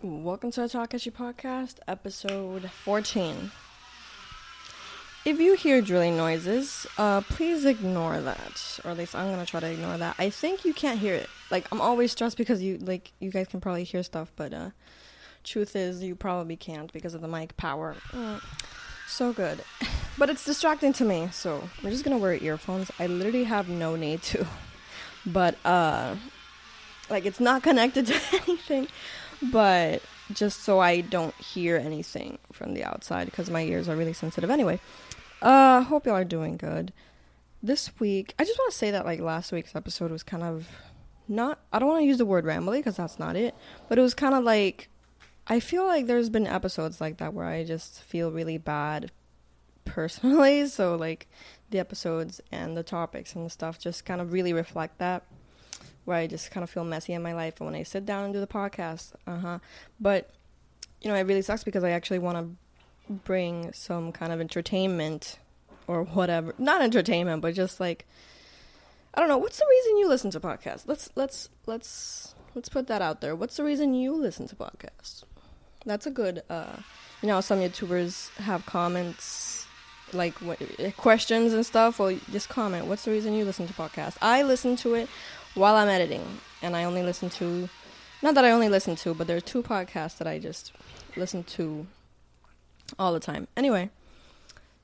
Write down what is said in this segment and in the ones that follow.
Welcome to the Takashi Podcast, episode 14. If you hear drilling noises, uh, please ignore that. Or at least I'm gonna try to ignore that. I think you can't hear it. Like, I'm always stressed because you, like, you guys can probably hear stuff, but, uh, truth is, you probably can't because of the mic power. Mm, so good. But it's distracting to me, so we're just gonna wear earphones. I literally have no need to. But, uh, like, it's not connected to anything but just so I don't hear anything from the outside because my ears are really sensitive anyway. Uh hope y'all are doing good. This week, I just want to say that like last week's episode was kind of not I don't want to use the word rambly because that's not it, but it was kind of like I feel like there's been episodes like that where I just feel really bad personally, so like the episodes and the topics and the stuff just kind of really reflect that where I just kind of feel messy in my life And when I sit down and do the podcast. Uh huh. But you know, it really sucks because I actually want to bring some kind of entertainment or whatever. Not entertainment, but just like I don't know. What's the reason you listen to podcasts? Let's let's let's let's put that out there. What's the reason you listen to podcasts? That's a good. uh You know, some YouTubers have comments like questions and stuff. Well, just comment. What's the reason you listen to podcasts? I listen to it while I'm editing, and I only listen to, not that I only listen to, but there are two podcasts that I just listen to all the time. Anyway,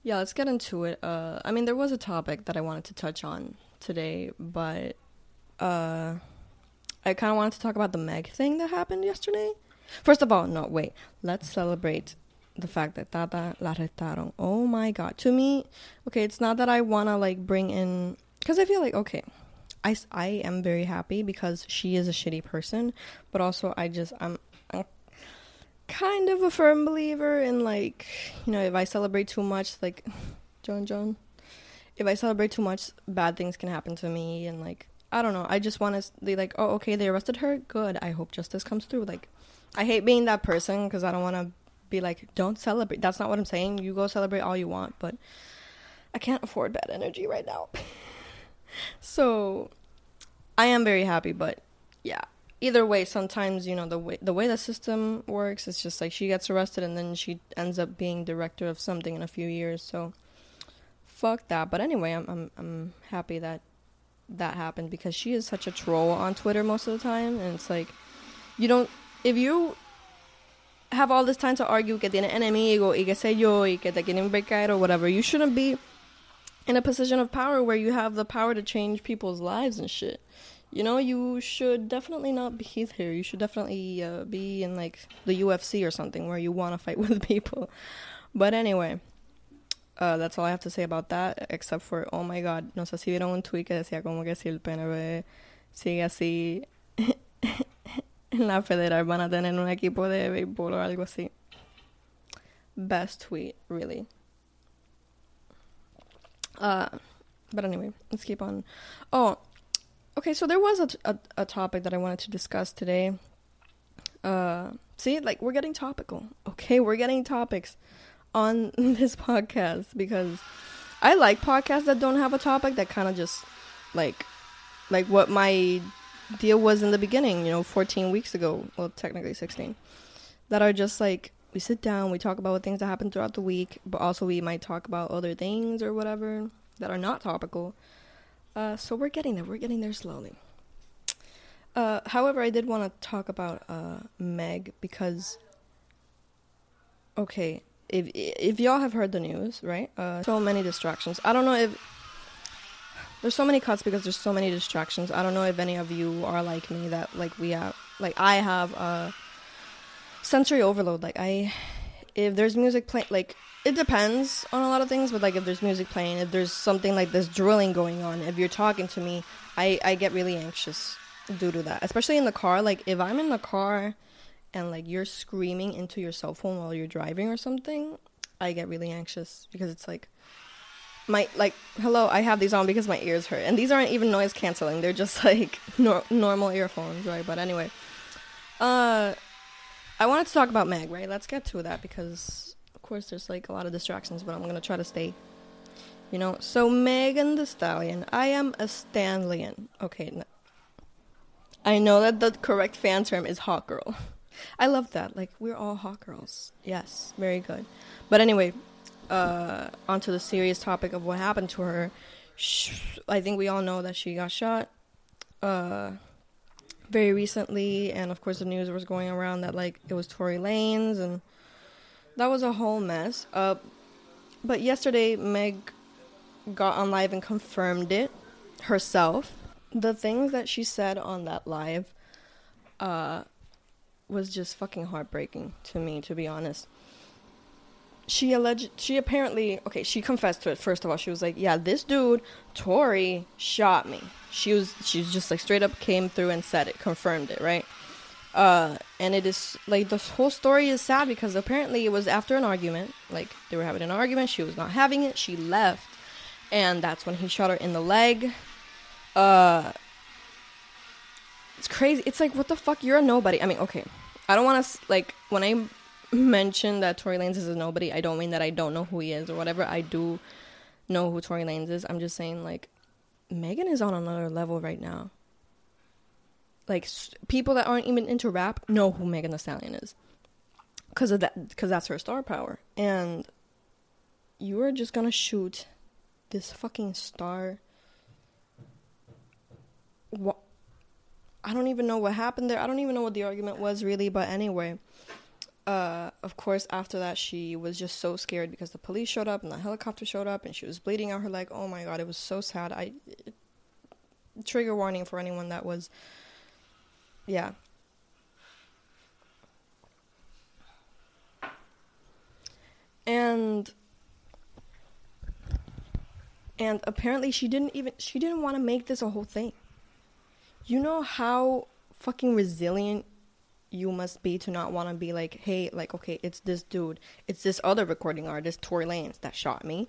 yeah, let's get into it. Uh, I mean, there was a topic that I wanted to touch on today, but uh, I kind of wanted to talk about the Meg thing that happened yesterday. First of all, no, wait. Let's celebrate the fact that Tata la retaron. Oh my god. To me, okay, it's not that I want to like bring in cuz I feel like okay, I, I am very happy because she is a shitty person, but also I just I'm, I'm kind of a firm believer in like you know if I celebrate too much like John John, if I celebrate too much, bad things can happen to me and like I don't know. I just want to be like oh okay they arrested her good. I hope justice comes through. Like I hate being that person because I don't want to be like don't celebrate. That's not what I'm saying. You go celebrate all you want, but I can't afford bad energy right now. so I am very happy, but yeah. Either way, sometimes you know the way the way the system works. It's just like she gets arrested and then she ends up being director of something in a few years. So fuck that. But anyway, I'm I'm I'm happy that that happened because she is such a troll on Twitter most of the time, and it's like you don't if you have all this time to argue que tiene enemigo y que sé yo y que te quieren becar or whatever, you shouldn't be in a position of power where you have the power to change people's lives and shit. You know, you should definitely not be here. You should definitely uh, be in like the UFC or something where you want to fight with people. But anyway, uh, that's all I have to say about that. Except for, oh my god, no sé si vieron un tweet que decía como que si el PNP sigue así en la federal van a tener un equipo de béisbol o algo así. Best tweet, really. Uh, but anyway, let's keep on. Oh, okay. So there was a, a, topic that I wanted to discuss today. Uh, see, like we're getting topical. Okay, we're getting topics on this podcast because I like podcasts that don't have a topic that kind of just like like what my deal was in the beginning. You know, 14 weeks ago. Well, technically 16. That are just like we sit down, we talk about things that happen throughout the week, but also we might talk about other things or whatever that are not topical. Uh, so we're getting there. We're getting there slowly. Uh, however, I did want to talk about uh, Meg because, okay, if if y'all have heard the news, right? Uh, so many distractions. I don't know if there's so many cuts because there's so many distractions. I don't know if any of you are like me that like we have like I have uh sensory overload. Like I, if there's music playing, like it depends on a lot of things. But like if there's music playing, if there's something like this drilling going on, if you're talking to me, I I get really anxious due to that. Especially in the car. Like if I'm in the car and like you're screaming into your cell phone while you're driving or something, I get really anxious because it's like my like hello i have these on because my ears hurt and these aren't even noise canceling they're just like nor- normal earphones right but anyway uh I wanted to talk about Meg, right? Let's get to that because, of course, there's like a lot of distractions, but I'm gonna try to stay. You know, so Megan Thee Stallion. I am a Stanlian. Okay, no. I know that the correct fan term is hot girl. I love that. Like we're all hot girls. Yes, very good. But anyway, uh, onto the serious topic of what happened to her. I think we all know that she got shot. Uh, very recently, and of course the news was going around that like it was Tory Lanez, and that was a whole mess. Uh, but yesterday Meg got on live and confirmed it herself. The things that she said on that live, uh, was just fucking heartbreaking to me, to be honest. She alleged, she apparently, okay, she confessed to it. First of all, she was like, "Yeah, this dude, Tory, shot me." She was, she was just like straight up came through and said it, confirmed it, right? Uh, and it is like the whole story is sad because apparently it was after an argument. Like they were having an argument, she was not having it. She left, and that's when he shot her in the leg. Uh, it's crazy. It's like, what the fuck? You're a nobody. I mean, okay. I don't want to, like, when I mention that Tory Lanez is a nobody, I don't mean that I don't know who he is or whatever. I do know who Tory Lanez is. I'm just saying, like, Megan is on another level right now. Like, people that aren't even into rap know who Megan Thee Stallion is. Because of that, because that's her star power. And you are just gonna shoot this fucking star. What? I don't even know what happened there. I don't even know what the argument was really, but anyway. Uh, of course, after that, she was just so scared because the police showed up and the helicopter showed up and she was bleeding out her leg. Oh my god, it was so sad. I trigger warning for anyone that was, yeah. And and apparently she didn't even she didn't want to make this a whole thing you know how fucking resilient you must be to not want to be like, hey, like, okay, it's this dude, it's this other recording artist, Tory Lanez, that shot me.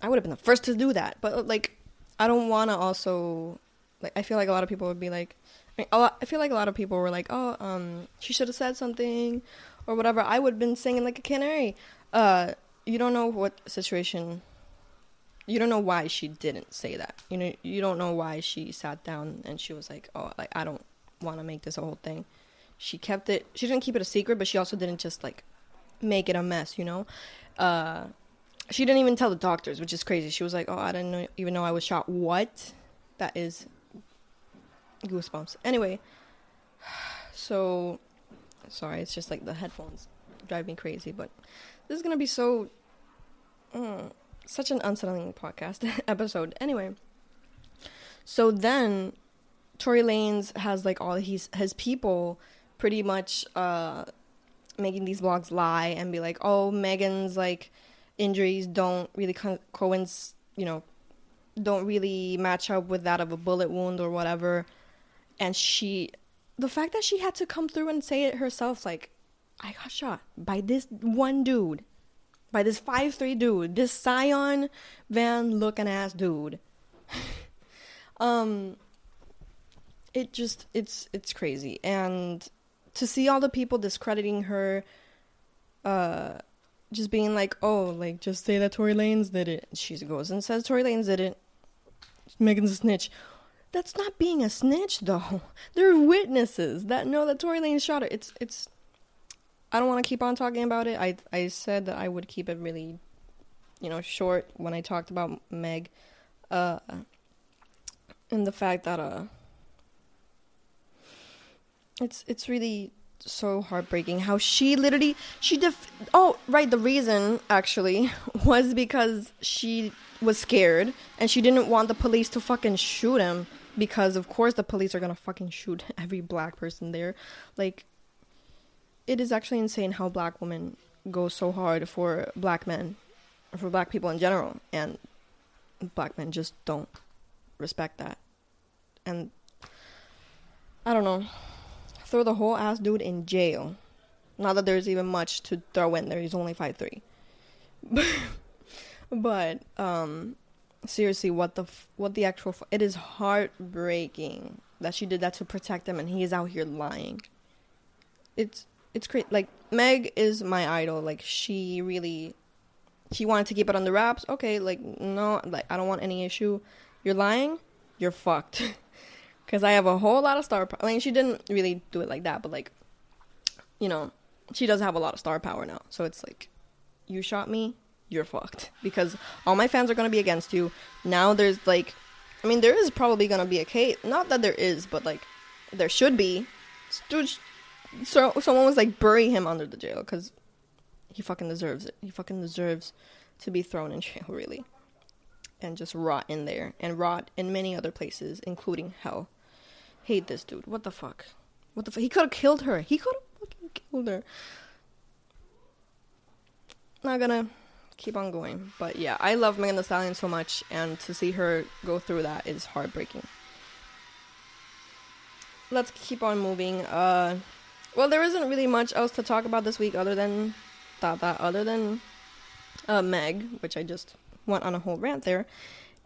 I would have been the first to do that, but like, I don't want to also, like, I feel like a lot of people would be like, I, mean, lot, I feel like a lot of people were like, oh, um, she should have said something, or whatever. I would have been singing like a canary. Uh, you don't know what situation you don't know why she didn't say that. You know, you don't know why she sat down and she was like, "Oh, like I don't want to make this a whole thing." She kept it. She didn't keep it a secret, but she also didn't just like make it a mess. You know, uh, she didn't even tell the doctors, which is crazy. She was like, "Oh, I didn't know, even know I was shot." What? That is goosebumps. Anyway, so sorry, it's just like the headphones drive me crazy, but this is gonna be so. Uh, such an unsettling podcast episode. Anyway, so then Tory Lanez has like all his his people pretty much uh making these blogs lie and be like, oh, Megan's like injuries don't really co- you know, don't really match up with that of a bullet wound or whatever. And she, the fact that she had to come through and say it herself, like, I got shot by this one dude by this five three dude, this Scion Van looking ass dude. um it just it's it's crazy and to see all the people discrediting her uh just being like, "Oh, like just say that Tory Lanez did it." She goes and says Tory Lanez did it. Megan's a snitch. That's not being a snitch though. There are witnesses that know that Tory Lanez shot her. It's it's I don't want to keep on talking about it. I I said that I would keep it really, you know, short when I talked about Meg, uh, and the fact that uh, it's it's really so heartbreaking how she literally she def oh right the reason actually was because she was scared and she didn't want the police to fucking shoot him because of course the police are gonna fucking shoot every black person there like it is actually insane how black women go so hard for black men, for black people in general, and black men just don't respect that. And I don't know, throw the whole ass dude in jail. Not that there's even much to throw in there. He's only five three. but um, seriously, what the f- what the actual f- it is heartbreaking that she did that to protect him, and he is out here lying. It's it's crazy. Like Meg is my idol. Like she really, she wanted to keep it on the wraps. Okay, like no, like I don't want any issue. You're lying. You're fucked. Because I have a whole lot of star. I mean, she didn't really do it like that, but like, you know, she does have a lot of star power now. So it's like, you shot me, you're fucked. Because all my fans are to be against you. Now there's like, I mean, there is probably to be a case. Not that there is, but like, there should be. Dude, so someone was like, bury him under the jail because he fucking deserves it. He fucking deserves to be thrown in jail, really. And just rot in there. And rot in many other places, including hell. Hate this dude. What the fuck? What the fuck? He could have killed her. He could have fucking killed her. Not gonna keep on going. But yeah, I love Megan Thee Stallion so much, and to see her go through that is heartbreaking. Let's keep on moving. Uh, well, there isn't really much else to talk about this week other than that, other than uh, Meg, which I just went on a whole rant there.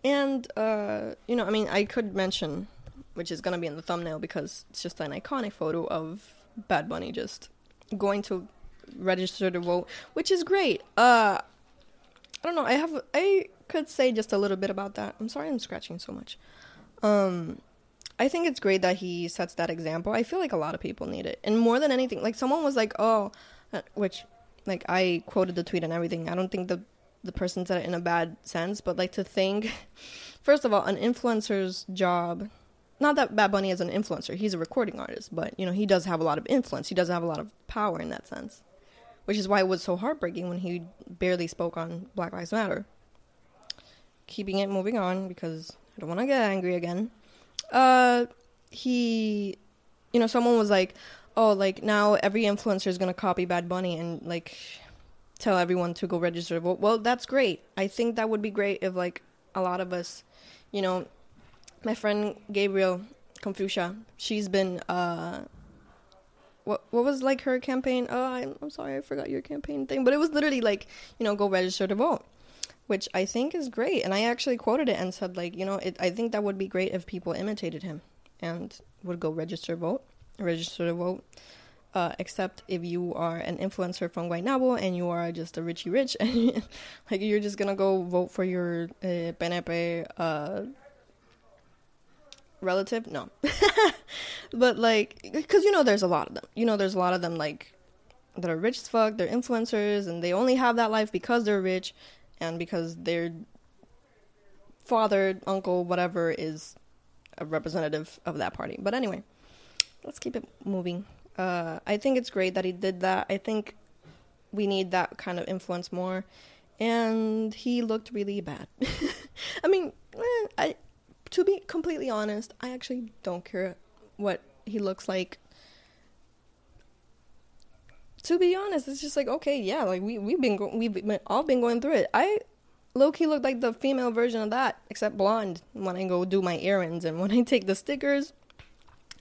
And, uh, you know, I mean, I could mention, which is going to be in the thumbnail because it's just an iconic photo of Bad Bunny just going to register to vote, which is great. Uh, I don't know. I have I could say just a little bit about that. I'm sorry I'm scratching so much. Um I think it's great that he sets that example. I feel like a lot of people need it. And more than anything, like someone was like, "Oh, uh, which like I quoted the tweet and everything. I don't think the the person said it in a bad sense, but like to think first of all, an influencer's job not that Bad Bunny is an influencer, he's a recording artist, but you know, he does have a lot of influence. He does have a lot of power in that sense which is why it was so heartbreaking when he barely spoke on Black Lives Matter. Keeping it moving on because I don't want to get angry again. Uh, he, you know, someone was like, "Oh, like now every influencer is gonna copy Bad Bunny and like tell everyone to go register to vote." Well, that's great. I think that would be great if like a lot of us, you know, my friend Gabriel Confucia, she's been uh what what was like her campaign? Oh, I'm, I'm sorry, I forgot your campaign thing, but it was literally like you know go register to vote, which I think is great. And I actually quoted it and said like you know it, I think that would be great if people imitated him and would go register vote, register to vote. Uh, except if you are an influencer from Guaynabo and you are just a Richie Rich and like you're just gonna go vote for your uh, PNP uh, relative? No. But like because you know there's a lot of them. You know there's a lot of them like that are rich as fuck they're influencers and they only have that life because they're rich and because their father uncle whatever is a representative of that party. But anyway let's keep it moving. Uh, i think it's great that he did that. I think we need that kind of influence more. And he looked really bad. I mean eh, i to be completely honest, I actually don't care what he looks like. To be honest, it's just like okay, yeah, like we we've been go- we've been, all been going through it. I low key look like the female version of that, except blonde when I go do my errands and when I take the stickers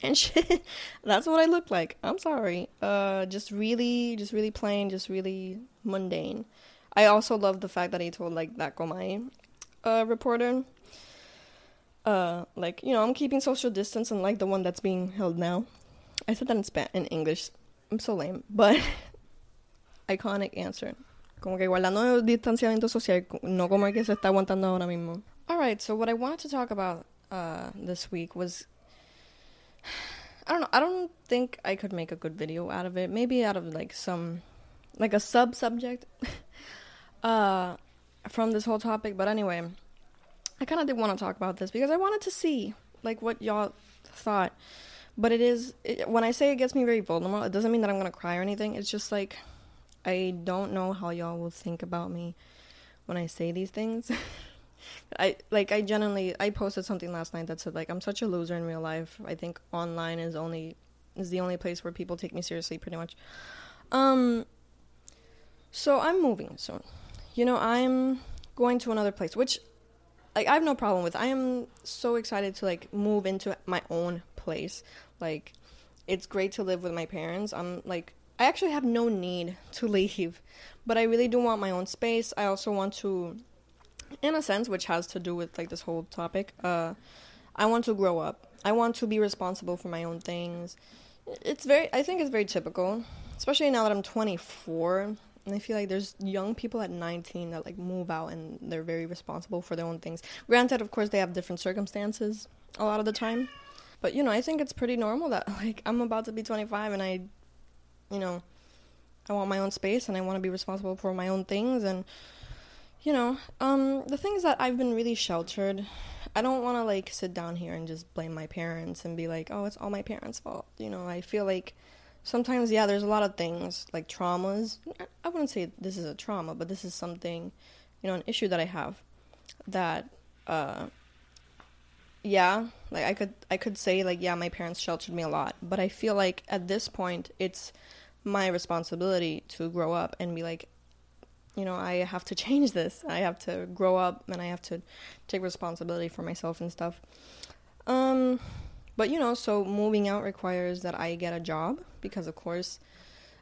and shit. That's what I look like. I'm sorry. Uh, just really, just really plain, just really mundane. I also love the fact that he told like that Comay uh, reporter uh, like you know, I'm keeping social distance, unlike the one that's being held now. I said that in Spanish, in English. I'm so lame, but iconic answer. Como que guardando el distanciamiento social, no como que se está aguantando ahora mismo. All right, so what I wanted to talk about uh, this week was I don't know. I don't think I could make a good video out of it. Maybe out of like some like a sub subject uh from this whole topic, but anyway, I kind of did want to talk about this because I wanted to see like what y'all thought. But it is it, when I say it gets me very vulnerable, it doesn't mean that I'm gonna cry or anything. It's just like I don't know how y'all will think about me when I say these things. I like I genuinely I posted something last night that said like I'm such a loser in real life. I think online is only is the only place where people take me seriously pretty much. Um so I'm moving soon. You know, I'm going to another place, which like I have no problem with. I am so excited to like move into my own place. Like it's great to live with my parents. I'm like I actually have no need to leave, but I really do want my own space. I also want to in a sense which has to do with like this whole topic. Uh I want to grow up. I want to be responsible for my own things. It's very I think it's very typical, especially now that I'm 24 and I feel like there's young people at 19 that like move out and they're very responsible for their own things. Granted, of course, they have different circumstances a lot of the time. But you know, I think it's pretty normal that like I'm about to be 25 and I you know, I want my own space and I want to be responsible for my own things and you know, um the things that I've been really sheltered. I don't want to like sit down here and just blame my parents and be like, "Oh, it's all my parents' fault." You know, I feel like sometimes yeah, there's a lot of things like traumas. I wouldn't say this is a trauma, but this is something, you know, an issue that I have that uh yeah, like I could I could say like yeah, my parents sheltered me a lot, but I feel like at this point it's my responsibility to grow up and be like you know, I have to change this. I have to grow up and I have to take responsibility for myself and stuff. Um but you know, so moving out requires that I get a job because of course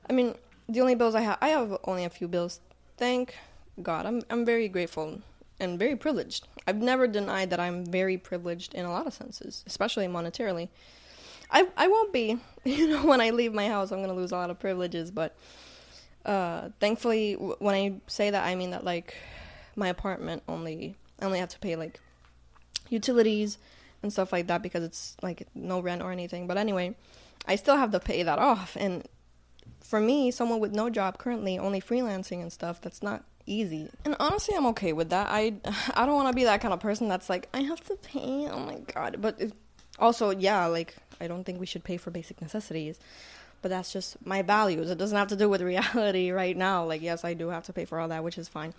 I mean, the only bills I have I have only a few bills. Thank God. I'm I'm very grateful and very privileged. I've never denied that I'm very privileged in a lot of senses, especially monetarily. I I won't be, you know, when I leave my house, I'm gonna lose a lot of privileges. But uh, thankfully, w- when I say that, I mean that like my apartment only I only have to pay like utilities and stuff like that because it's like no rent or anything. But anyway, I still have to pay that off. And for me, someone with no job currently, only freelancing and stuff, that's not easy. And honestly, I'm okay with that. I I don't want to be that kind of person that's like I have to pay. Oh my god. But it, also, yeah, like I don't think we should pay for basic necessities. But that's just my values. It doesn't have to do with reality right now. Like yes, I do have to pay for all that, which is fine.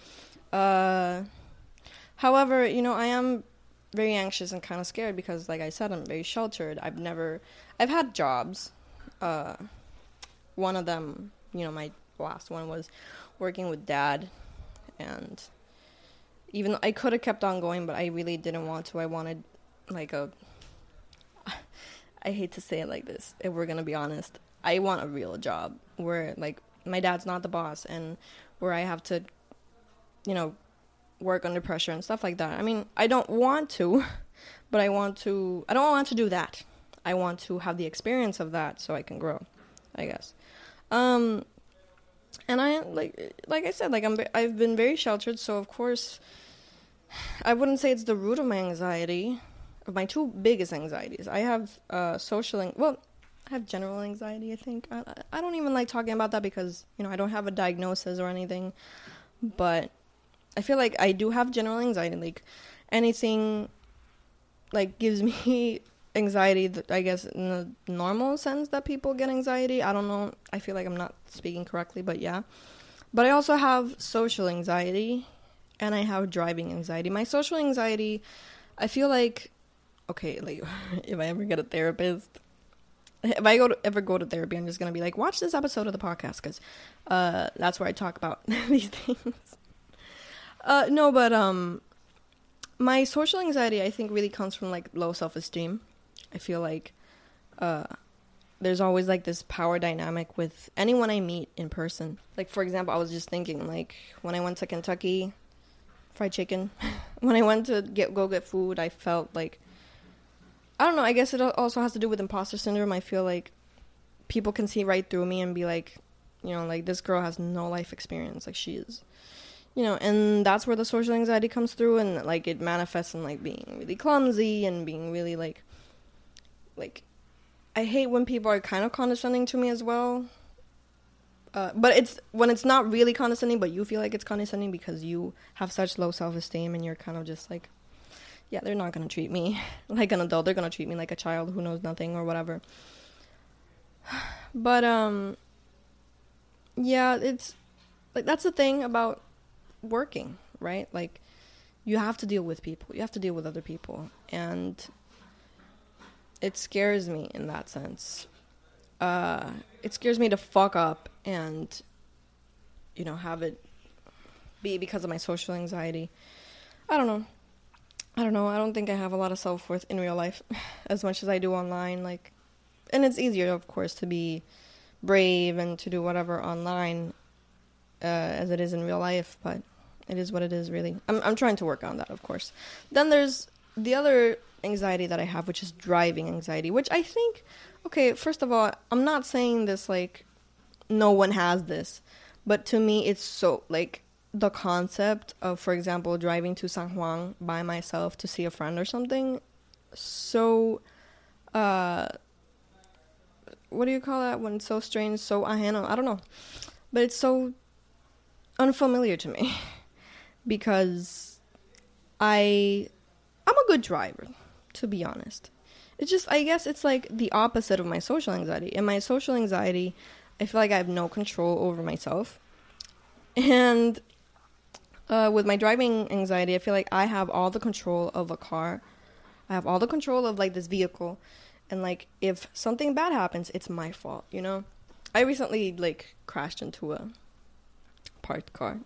Uh however, you know, I am very anxious and kind of scared because like I said, I'm very sheltered. I've never I've had jobs. Uh one of them, you know, my last one was working with dad and even though I could have kept on going, but I really didn't want to. I wanted like a I hate to say it like this, if we're gonna be honest. I want a real job where like my dad's not the boss and where I have to you know work under pressure and stuff like that. I mean, I don't want to, but I want to I don't want to do that. I want to have the experience of that so I can grow, I guess. Um and I like like I said like I'm I've been very sheltered so of course I wouldn't say it's the root of my anxiety of my two biggest anxieties I have uh social well I have general anxiety I think I, I don't even like talking about that because you know I don't have a diagnosis or anything but I feel like I do have general anxiety like anything like gives me anxiety i guess in the normal sense that people get anxiety. I don't know i feel like i'm not speaking correctly but yeah. But i also have social anxiety and i have driving anxiety. My social anxiety i feel like okay like if i ever get a therapist if i go to, ever go to therapy i'm just gonna be like watch this episode of the podcast because uh, that's where i talk about these things uh, no but um my social anxiety i think really comes from like low self-esteem I feel like uh, there's always like this power dynamic with anyone I meet in person. Like for example, I was just thinking like when I went to Kentucky fried chicken, when I went to get go get food, I felt like I don't know, I guess it also has to do with imposter syndrome. I feel like people can see right through me and be like, you know, like this girl has no life experience like she is. You know, and that's where the social anxiety comes through and like it manifests in like being really clumsy and being really like like I hate when people are kind of condescending to me as well. Uh, but it's when it's not really condescending, but you feel like it's condescending because you have such low self esteem and you're kind of just like, yeah, they're not gonna treat me like an adult. They're gonna treat me like a child who knows nothing or whatever. But um, yeah, it's like that's the thing about working, right? Like you have to deal with people. You have to deal with other people, and it scares me in that sense. Uh, it scares me to fuck up and, you know, have it be because of my social anxiety. I don't know. I don't know. I don't think I have a lot of self worth in real life as much as I do online. Like, and it's easier, of course, to be brave and to do whatever online uh, as it is in real life. But it is what it is, really. I'm I'm trying to work on that, of course. Then there's the other anxiety that I have, which is driving anxiety, which I think, okay, first of all, I'm not saying this like no one has this, but to me, it's so like the concept of, for example, driving to San Juan by myself to see a friend or something, so, uh, what do you call that when it's so strange, so? I don't know, but it's so unfamiliar to me because I I'm a good driver, to be honest. It's just I guess it's like the opposite of my social anxiety. In my social anxiety, I feel like I have no control over myself. And uh, with my driving anxiety, I feel like I have all the control of a car. I have all the control of like this vehicle. And like if something bad happens, it's my fault, you know? I recently like crashed into a parked car.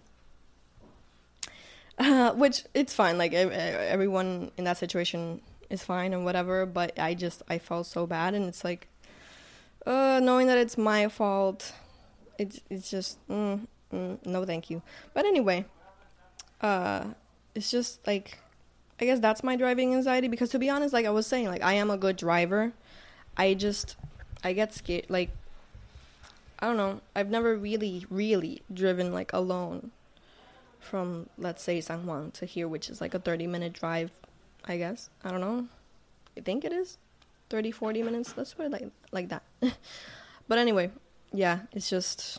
Uh, which it's fine. Like everyone in that situation is fine and whatever. But I just I felt so bad, and it's like, uh, knowing that it's my fault, it's it's just mm, mm, no, thank you. But anyway, uh, it's just like, I guess that's my driving anxiety because to be honest, like I was saying, like I am a good driver. I just I get scared like I don't know. I've never really, really driven like alone from let's say San Juan to here, which is like a 30 minute drive, I guess. I don't know. I think it is 30, 40 minutes. Let's put it like like that. but anyway, yeah, it's just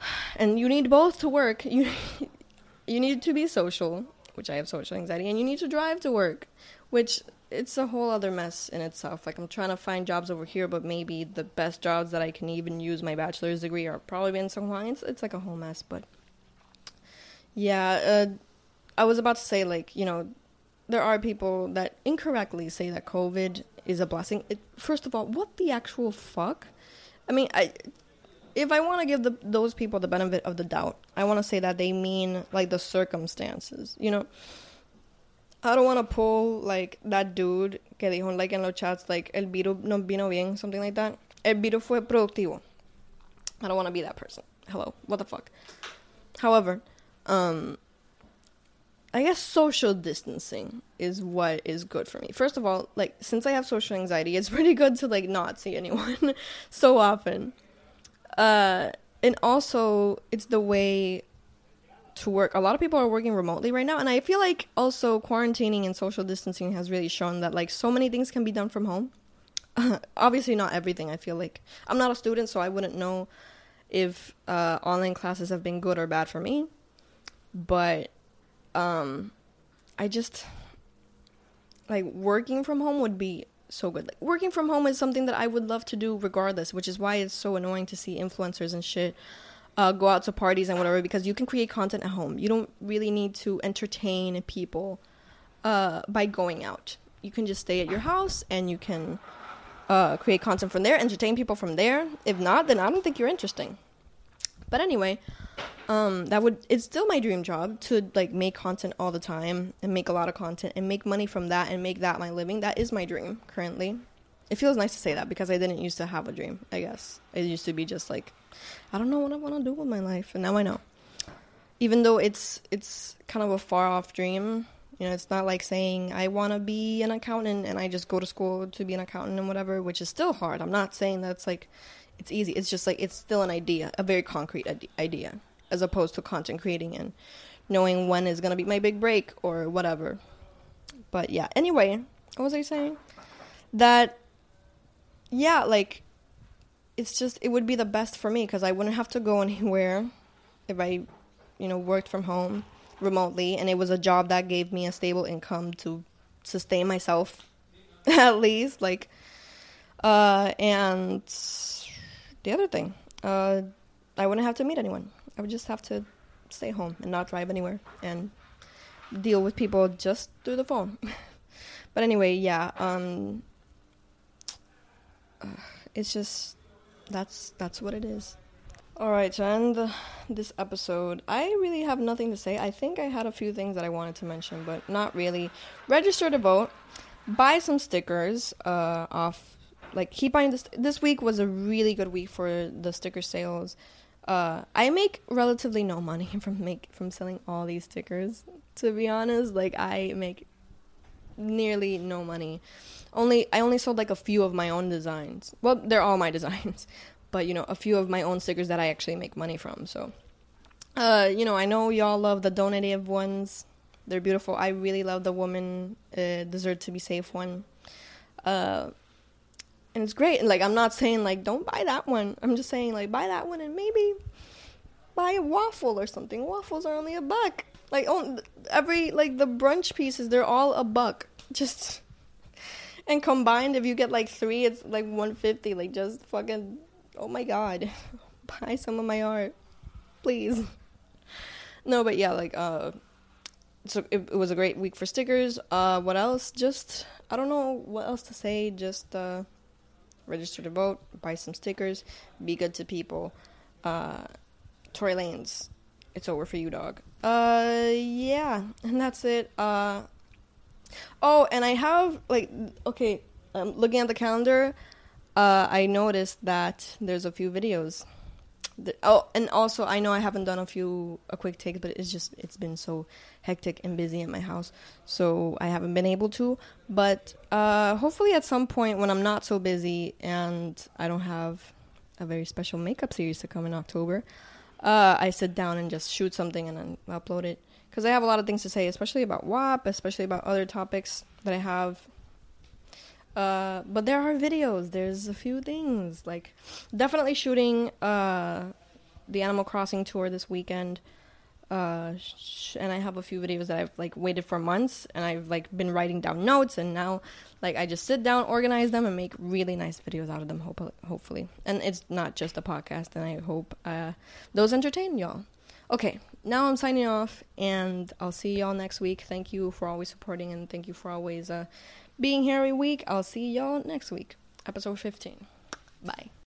and you need both to work. You you need to be social, which I have social anxiety, and you need to drive to work, which it's a whole other mess in itself. Like I'm trying to find jobs over here, but maybe the best jobs that I can even use my bachelor's degree are probably in San Juan. It's, it's like a whole mess, but yeah. Uh, I was about to say like you know, there are people that incorrectly say that COVID is a blessing. It, first of all, what the actual fuck? I mean, I if I want to give the, those people the benefit of the doubt, I want to say that they mean like the circumstances, you know I don't want to pull like that dude que dijo like en los chats like el virus no vino bien, something like that. El virus fue productivo. I don't want to be that person. Hello, what the fuck. However, um, I guess social distancing is what is good for me. First of all, like since I have social anxiety, it's pretty good to like not see anyone so often. Uh, and also it's the way to work. A lot of people are working remotely right now, and I feel like also quarantining and social distancing has really shown that like so many things can be done from home. obviously, not everything. I feel like I'm not a student, so I wouldn't know if uh, online classes have been good or bad for me. But um, I just like working from home would be so good. Like working from home is something that I would love to do regardless, which is why it's so annoying to see influencers and shit uh, go out to parties and whatever because you can create content at home. You don't really need to entertain people uh, by going out. You can just stay at your house and you can uh, create content from there, entertain people from there. If not, then I don't think you're interesting. But anyway, um, that would it's still my dream job to like make content all the time and make a lot of content and make money from that and make that my living. That is my dream currently. It feels nice to say that because I didn't used to have a dream. I guess it used to be just like I don't know what I want to do with my life, and now I know. Even though it's it's kind of a far off dream, you know, it's not like saying I want to be an accountant and I just go to school to be an accountant and whatever, which is still hard. I'm not saying that's like it's easy. It's just like it's still an idea, a very concrete idea, as opposed to content creating and knowing when is gonna be my big break or whatever. But yeah. Anyway, what was I saying? That yeah, like it's just it would be the best for me because I wouldn't have to go anywhere if I, you know, worked from home remotely, and it was a job that gave me a stable income to sustain myself, at least. Like, uh, and the other thing, uh, I wouldn't have to meet anyone. I would just have to stay home and not drive anywhere and deal with people just through the phone. but anyway, yeah. Um, uh, it's just that's that's what it is. All right, to end this episode, I really have nothing to say. I think I had a few things that I wanted to mention, but not really. Register to vote. Buy some stickers uh, off. Like keep buying this. This week was a really good week for the sticker sales. Uh, I make relatively no money from make from selling all these stickers. To be honest, like I make nearly no money only I only sold like a few of my own designs. Well, they're all my designs, but you know, a few of my own stickers that I actually make money from. So, uh, you know, I know y'all love the donative ones. They're beautiful. I really love the woman uh, deserve to be safe one. Uh, and it's great. And like I'm not saying like don't buy that one. I'm just saying like buy that one and maybe buy a waffle or something. Waffles are only a buck. Like oh, every like the brunch pieces, they're all a buck. Just and combined, if you get like three, it's like 150. Like just fucking, oh my god, buy some of my art, please. No, but yeah, like uh, so it, it was a great week for stickers. Uh, what else? Just I don't know what else to say. Just uh, register to vote, buy some stickers, be good to people. Uh, Tory Lanez, it's over for you, dog. Uh, yeah, and that's it. Uh, oh, and I have like okay, um, looking at the calendar, uh, I noticed that there's a few videos. That, oh, and also I know I haven't done a few a quick take, but it's just it's been so hectic and busy in my house, so I haven't been able to. But uh, hopefully, at some point when I'm not so busy and I don't have a very special makeup series to come in October, uh, I sit down and just shoot something and then upload it because I have a lot of things to say, especially about WAP, especially about other topics that I have. Uh, but there are videos. There's a few things like definitely shooting uh, the Animal Crossing tour this weekend. Uh, and I have a few videos that I've like waited for months, and I've like been writing down notes, and now like I just sit down, organize them, and make really nice videos out of them. Hope- hopefully, and it's not just a podcast, and I hope uh, those entertain y'all. Okay, now I'm signing off, and I'll see y'all next week. Thank you for always supporting, and thank you for always uh, being here every week. I'll see y'all next week, episode 15. Bye.